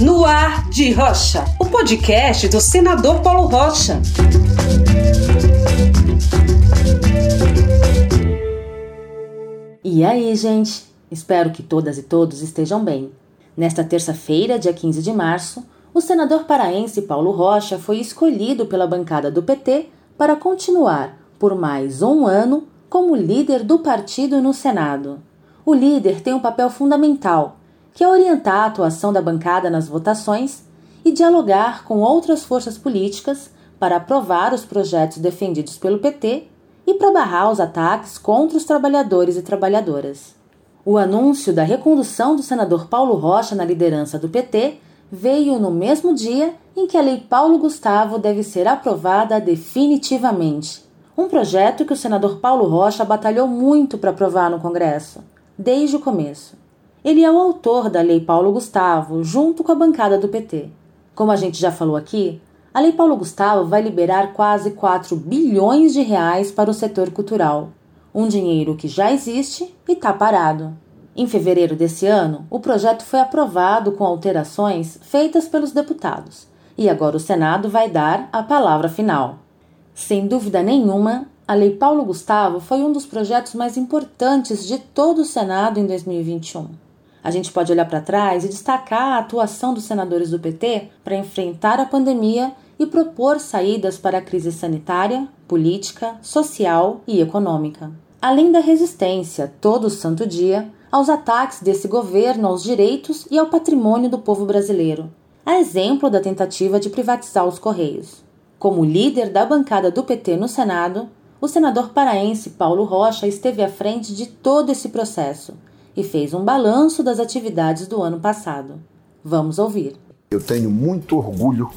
No Ar de Rocha, o podcast do senador Paulo Rocha. E aí, gente? Espero que todas e todos estejam bem. Nesta terça-feira, dia 15 de março, o senador paraense Paulo Rocha foi escolhido pela bancada do PT para continuar, por mais um ano, como líder do partido no Senado. O líder tem um papel fundamental, que é orientar a atuação da bancada nas votações e dialogar com outras forças políticas para aprovar os projetos defendidos pelo PT e para barrar os ataques contra os trabalhadores e trabalhadoras. O anúncio da recondução do senador Paulo Rocha na liderança do PT veio no mesmo dia em que a Lei Paulo Gustavo deve ser aprovada definitivamente. Um projeto que o senador Paulo Rocha batalhou muito para aprovar no Congresso, desde o começo. Ele é o autor da Lei Paulo Gustavo, junto com a bancada do PT. Como a gente já falou aqui, a Lei Paulo Gustavo vai liberar quase 4 bilhões de reais para o setor cultural, um dinheiro que já existe e está parado. Em fevereiro desse ano, o projeto foi aprovado com alterações feitas pelos deputados, e agora o Senado vai dar a palavra final. Sem dúvida nenhuma, a Lei Paulo Gustavo foi um dos projetos mais importantes de todo o Senado em 2021. A gente pode olhar para trás e destacar a atuação dos senadores do PT para enfrentar a pandemia e propor saídas para a crise sanitária, política, social e econômica. Além da resistência, todo santo dia, aos ataques desse governo aos direitos e ao patrimônio do povo brasileiro, a exemplo da tentativa de privatizar os Correios. Como líder da bancada do PT no Senado, o senador paraense Paulo Rocha esteve à frente de todo esse processo e fez um balanço das atividades do ano passado. Vamos ouvir. Eu tenho muito orgulho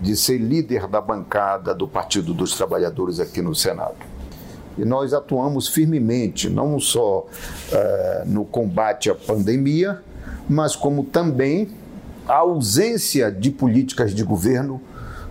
de ser líder da bancada do Partido dos Trabalhadores aqui no Senado e nós atuamos firmemente, não só uh, no combate à pandemia, mas como também a ausência de políticas de governo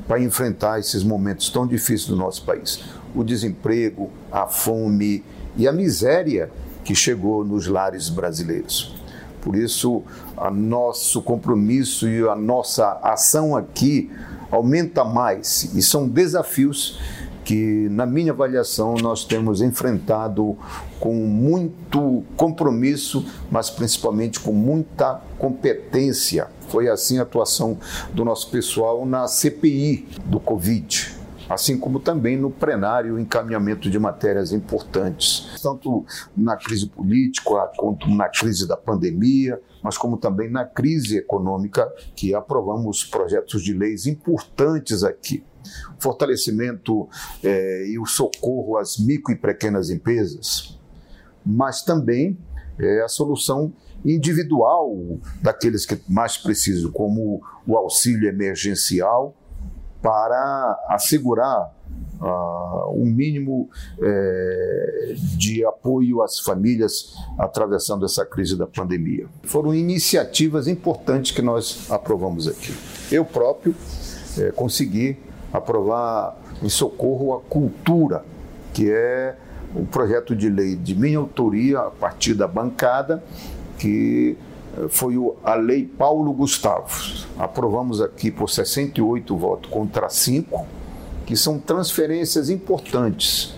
para enfrentar esses momentos tão difíceis do nosso país. O desemprego, a fome e a miséria que chegou nos lares brasileiros. Por isso, o nosso compromisso e a nossa ação aqui aumenta mais e são desafios que, na minha avaliação, nós temos enfrentado com muito compromisso, mas principalmente com muita competência. Foi assim a atuação do nosso pessoal na CPI do Covid assim como também no plenário o encaminhamento de matérias importantes, tanto na crise política quanto na crise da pandemia, mas como também na crise econômica, que aprovamos projetos de leis importantes aqui. Fortalecimento é, e o socorro às micro e pequenas empresas, mas também é, a solução individual daqueles que mais precisam, como o auxílio emergencial, para assegurar uh, um mínimo é, de apoio às famílias atravessando essa crise da pandemia. Foram iniciativas importantes que nós aprovamos aqui. Eu próprio é, consegui aprovar em socorro à cultura, que é um projeto de lei de minha autoria, a partir da bancada, que eh, foi a Lei Paulo Gustavo. Aprovamos aqui por 68 votos contra 5, que são transferências importantes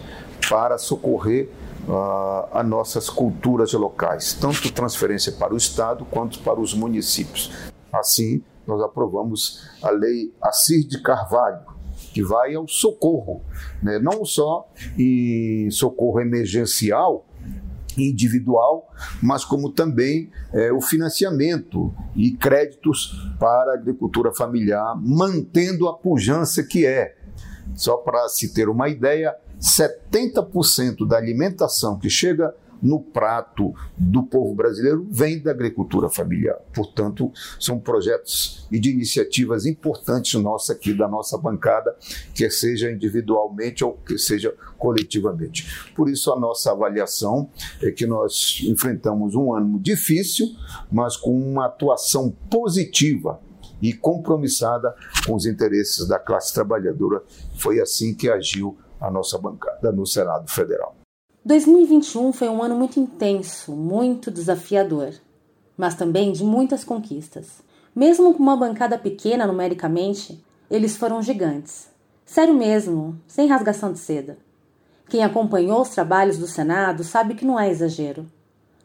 para socorrer uh, as nossas culturas locais, tanto transferência para o Estado quanto para os municípios. Assim, nós aprovamos a Lei Assir de Carvalho, que vai ao socorro, né? não só em socorro emergencial, individual, mas como também é, o financiamento e créditos para a agricultura familiar, mantendo a pujança que é. Só para se ter uma ideia, 70% da alimentação que chega no prato do povo brasileiro vem da agricultura familiar. Portanto, são projetos e de iniciativas importantes nossas aqui da nossa bancada, quer seja individualmente ou que seja coletivamente. Por isso, a nossa avaliação é que nós enfrentamos um ano difícil, mas com uma atuação positiva e compromissada com os interesses da classe trabalhadora. Foi assim que agiu a nossa bancada no Senado Federal. 2021 foi um ano muito intenso, muito desafiador, mas também de muitas conquistas. Mesmo com uma bancada pequena numericamente, eles foram gigantes. Sério mesmo, sem rasgação de seda. Quem acompanhou os trabalhos do Senado sabe que não é exagero.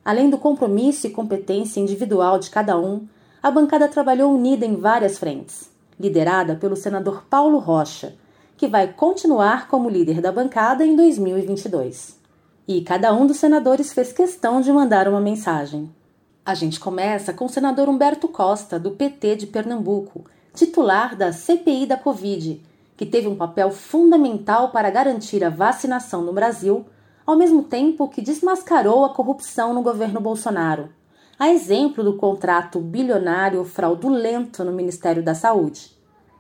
Além do compromisso e competência individual de cada um, a bancada trabalhou unida em várias frentes, liderada pelo senador Paulo Rocha, que vai continuar como líder da bancada em 2022. E cada um dos senadores fez questão de mandar uma mensagem. A gente começa com o senador Humberto Costa, do PT de Pernambuco, titular da CPI da Covid, que teve um papel fundamental para garantir a vacinação no Brasil, ao mesmo tempo que desmascarou a corrupção no governo Bolsonaro, a exemplo do contrato bilionário fraudulento no Ministério da Saúde.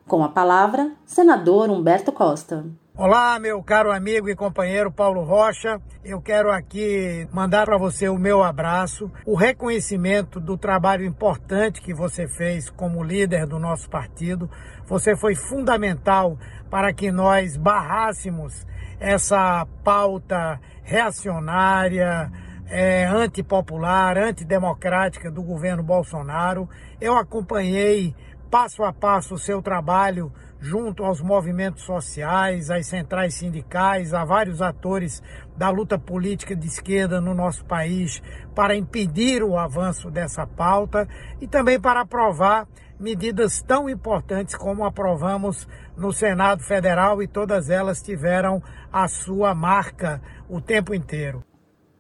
Com a palavra, senador Humberto Costa. Olá, meu caro amigo e companheiro Paulo Rocha. Eu quero aqui mandar para você o meu abraço, o reconhecimento do trabalho importante que você fez como líder do nosso partido. Você foi fundamental para que nós barrássemos essa pauta reacionária, é, antipopular, antidemocrática do governo Bolsonaro. Eu acompanhei passo a passo o seu trabalho junto aos movimentos sociais, às centrais sindicais, a vários atores da luta política de esquerda no nosso país para impedir o avanço dessa pauta e também para aprovar medidas tão importantes como aprovamos no Senado Federal e todas elas tiveram a sua marca o tempo inteiro.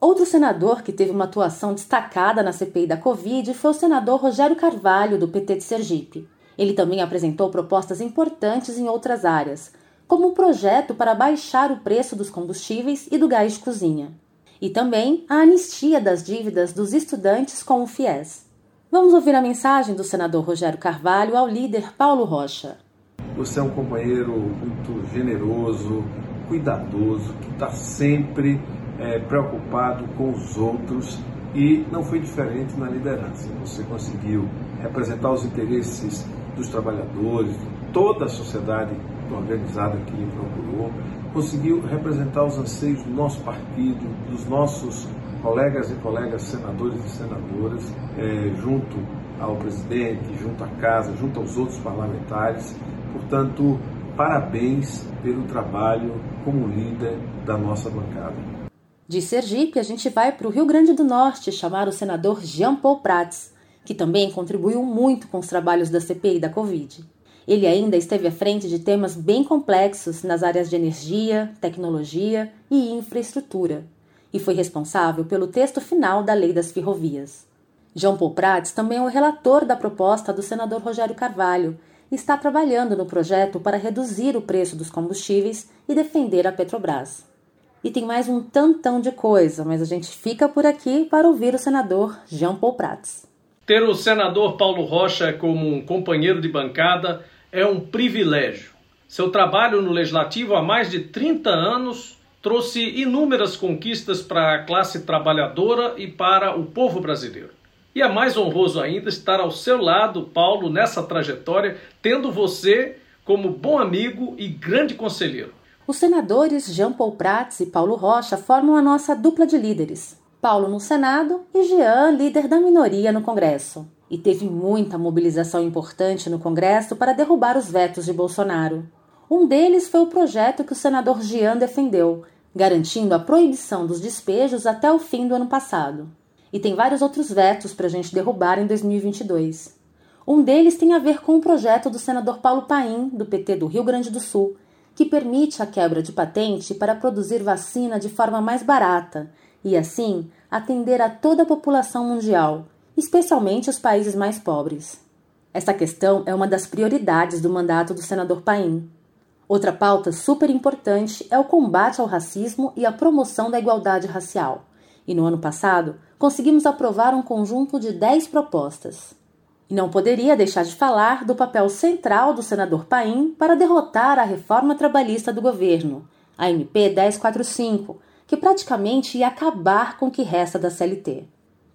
Outro senador que teve uma atuação destacada na CPI da Covid foi o senador Rogério Carvalho, do PT de Sergipe. Ele também apresentou propostas importantes em outras áreas, como um projeto para baixar o preço dos combustíveis e do gás de cozinha, e também a anistia das dívidas dos estudantes com o FIES. Vamos ouvir a mensagem do senador Rogério Carvalho ao líder Paulo Rocha. Você é um companheiro muito generoso, cuidadoso, que está sempre é, preocupado com os outros e não foi diferente na liderança. Você conseguiu representar os interesses dos trabalhadores, toda a sociedade organizada que lhe procurou, conseguiu representar os anseios do nosso partido, dos nossos colegas e colegas senadores e senadoras, é, junto ao presidente, junto à casa, junto aos outros parlamentares. Portanto, parabéns pelo trabalho como líder da nossa bancada. De Sergipe, a gente vai para o Rio Grande do Norte chamar o senador Jean Paul Prats que também contribuiu muito com os trabalhos da CPI da Covid. Ele ainda esteve à frente de temas bem complexos nas áreas de energia, tecnologia e infraestrutura, e foi responsável pelo texto final da Lei das Ferrovias. João Paul Prats também é o relator da proposta do senador Rogério Carvalho e está trabalhando no projeto para reduzir o preço dos combustíveis e defender a Petrobras. E tem mais um tantão de coisa, mas a gente fica por aqui para ouvir o senador Jean Paul Prats. Ter o senador Paulo Rocha como um companheiro de bancada é um privilégio. Seu trabalho no legislativo há mais de 30 anos trouxe inúmeras conquistas para a classe trabalhadora e para o povo brasileiro. E é mais honroso ainda estar ao seu lado, Paulo, nessa trajetória, tendo você como bom amigo e grande conselheiro. Os senadores Jean Paul Prats e Paulo Rocha formam a nossa dupla de líderes. Paulo no Senado e Jean, líder da minoria no Congresso. E teve muita mobilização importante no Congresso para derrubar os vetos de Bolsonaro. Um deles foi o projeto que o senador Jean defendeu, garantindo a proibição dos despejos até o fim do ano passado. E tem vários outros vetos para a gente derrubar em 2022. Um deles tem a ver com o projeto do senador Paulo Paim, do PT do Rio Grande do Sul, que permite a quebra de patente para produzir vacina de forma mais barata e, assim, atender a toda a população mundial, especialmente os países mais pobres. Essa questão é uma das prioridades do mandato do senador Paim. Outra pauta super importante é o combate ao racismo e a promoção da igualdade racial. E no ano passado, conseguimos aprovar um conjunto de 10 propostas. E não poderia deixar de falar do papel central do senador Paim para derrotar a reforma trabalhista do governo, a MP 1045, que praticamente ia acabar com o que resta da CLT.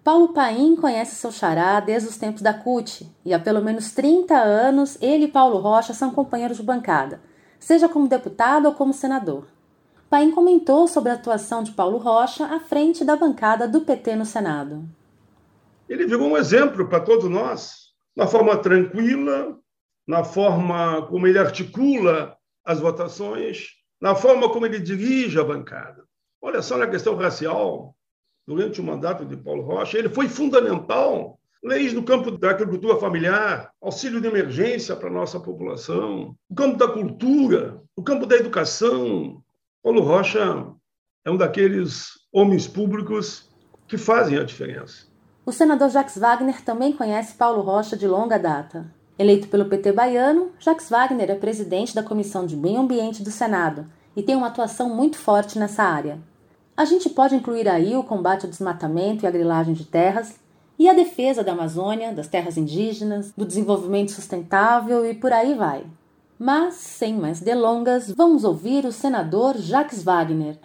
Paulo Paim conhece seu xará desde os tempos da CUT e há pelo menos 30 anos ele e Paulo Rocha são companheiros de bancada, seja como deputado ou como senador. Paim comentou sobre a atuação de Paulo Rocha à frente da bancada do PT no Senado. Ele virou um exemplo para todos nós. na forma tranquila, na forma como ele articula as votações, na forma como ele dirige a bancada. Olha só na questão racial, durante o mandato de Paulo Rocha, ele foi fundamental. Leis no campo da agricultura familiar, auxílio de emergência para a nossa população, o campo da cultura, o campo da educação. Paulo Rocha é um daqueles homens públicos que fazem a diferença. O senador Jacques Wagner também conhece Paulo Rocha de longa data. Eleito pelo PT baiano, Jacques Wagner é presidente da Comissão de Meio Ambiente do Senado e tem uma atuação muito forte nessa área. A gente pode incluir aí o combate ao desmatamento e à grilagem de terras e a defesa da Amazônia, das terras indígenas, do desenvolvimento sustentável e por aí vai. Mas, sem mais delongas, vamos ouvir o senador Jacques Wagner.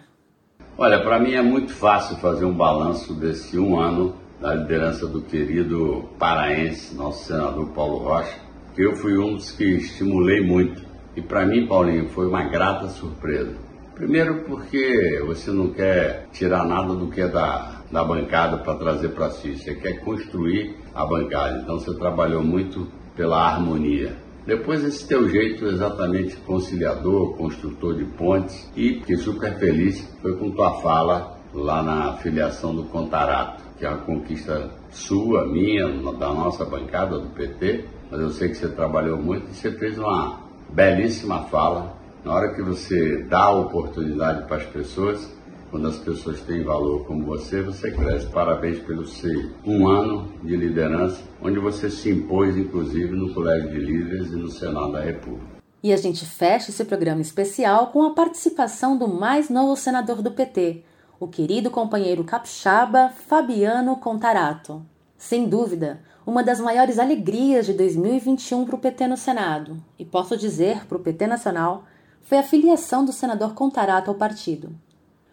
Olha, para mim é muito fácil fazer um balanço desse um ano da liderança do querido paraense, nosso senador Paulo Rocha, que eu fui um dos que estimulei muito. E para mim, Paulinho, foi uma grata surpresa. Primeiro porque você não quer tirar nada do que é da, da bancada para trazer para si, você quer construir a bancada. Então você trabalhou muito pela harmonia. Depois esse teu jeito exatamente conciliador, construtor de pontes e fiquei super feliz foi com tua fala lá na filiação do Contarato, que é uma conquista sua, minha, da nossa bancada do PT, mas eu sei que você trabalhou muito e você fez uma belíssima fala na hora que você dá oportunidade para as pessoas, quando as pessoas têm valor como você, você cresce. Parabéns pelo seu um ano de liderança, onde você se impôs, inclusive, no Colégio de Líderes e no Senado da República. E a gente fecha esse programa especial com a participação do mais novo senador do PT, o querido companheiro capixaba Fabiano Contarato. Sem dúvida, uma das maiores alegrias de 2021 para o PT no Senado, e posso dizer para o PT Nacional, foi a filiação do senador Contarato ao partido.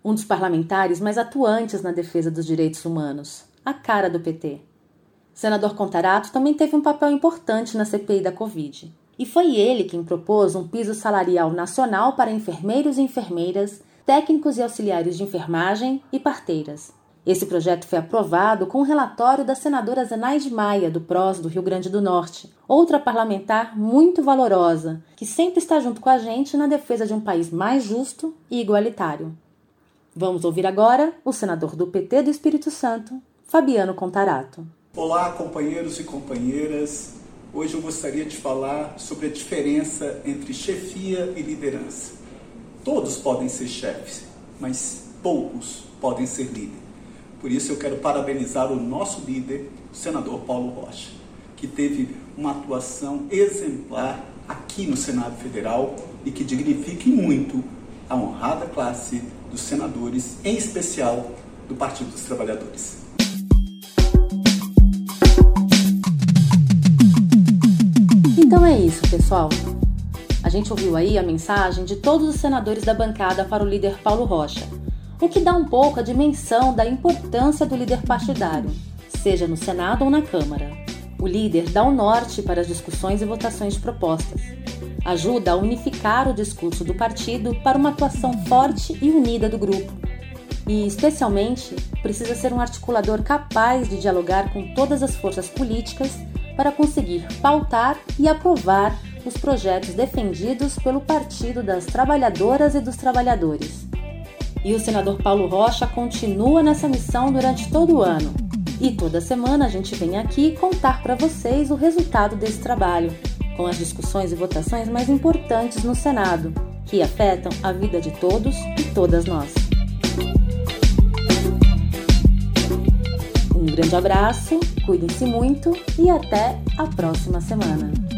Um dos parlamentares mais atuantes na defesa dos direitos humanos, a cara do PT. Senador Contarato também teve um papel importante na CPI da Covid. E foi ele quem propôs um piso salarial nacional para enfermeiros e enfermeiras, técnicos e auxiliares de enfermagem e parteiras. Esse projeto foi aprovado com o relatório da senadora Zenaide Maia, do PROS do Rio Grande do Norte, outra parlamentar muito valorosa, que sempre está junto com a gente na defesa de um país mais justo e igualitário. Vamos ouvir agora o senador do PT do Espírito Santo, Fabiano Contarato. Olá, companheiros e companheiras. Hoje eu gostaria de falar sobre a diferença entre chefia e liderança. Todos podem ser chefes, mas poucos podem ser líderes. Por isso eu quero parabenizar o nosso líder, o senador Paulo Rocha, que teve uma atuação exemplar aqui no Senado Federal e que dignifique muito a honrada classe dos senadores, em especial do Partido dos Trabalhadores. Então é isso, pessoal. A gente ouviu aí a mensagem de todos os senadores da bancada para o líder Paulo Rocha o que dá um pouco a dimensão da importância do líder partidário, seja no Senado ou na Câmara. O líder dá o norte para as discussões e votações de propostas. Ajuda a unificar o discurso do partido para uma atuação forte e unida do grupo. E, especialmente, precisa ser um articulador capaz de dialogar com todas as forças políticas para conseguir pautar e aprovar os projetos defendidos pelo Partido das Trabalhadoras e dos Trabalhadores. E o senador Paulo Rocha continua nessa missão durante todo o ano. E toda semana a gente vem aqui contar para vocês o resultado desse trabalho, com as discussões e votações mais importantes no Senado, que afetam a vida de todos e todas nós. Um grande abraço, cuidem-se muito e até a próxima semana.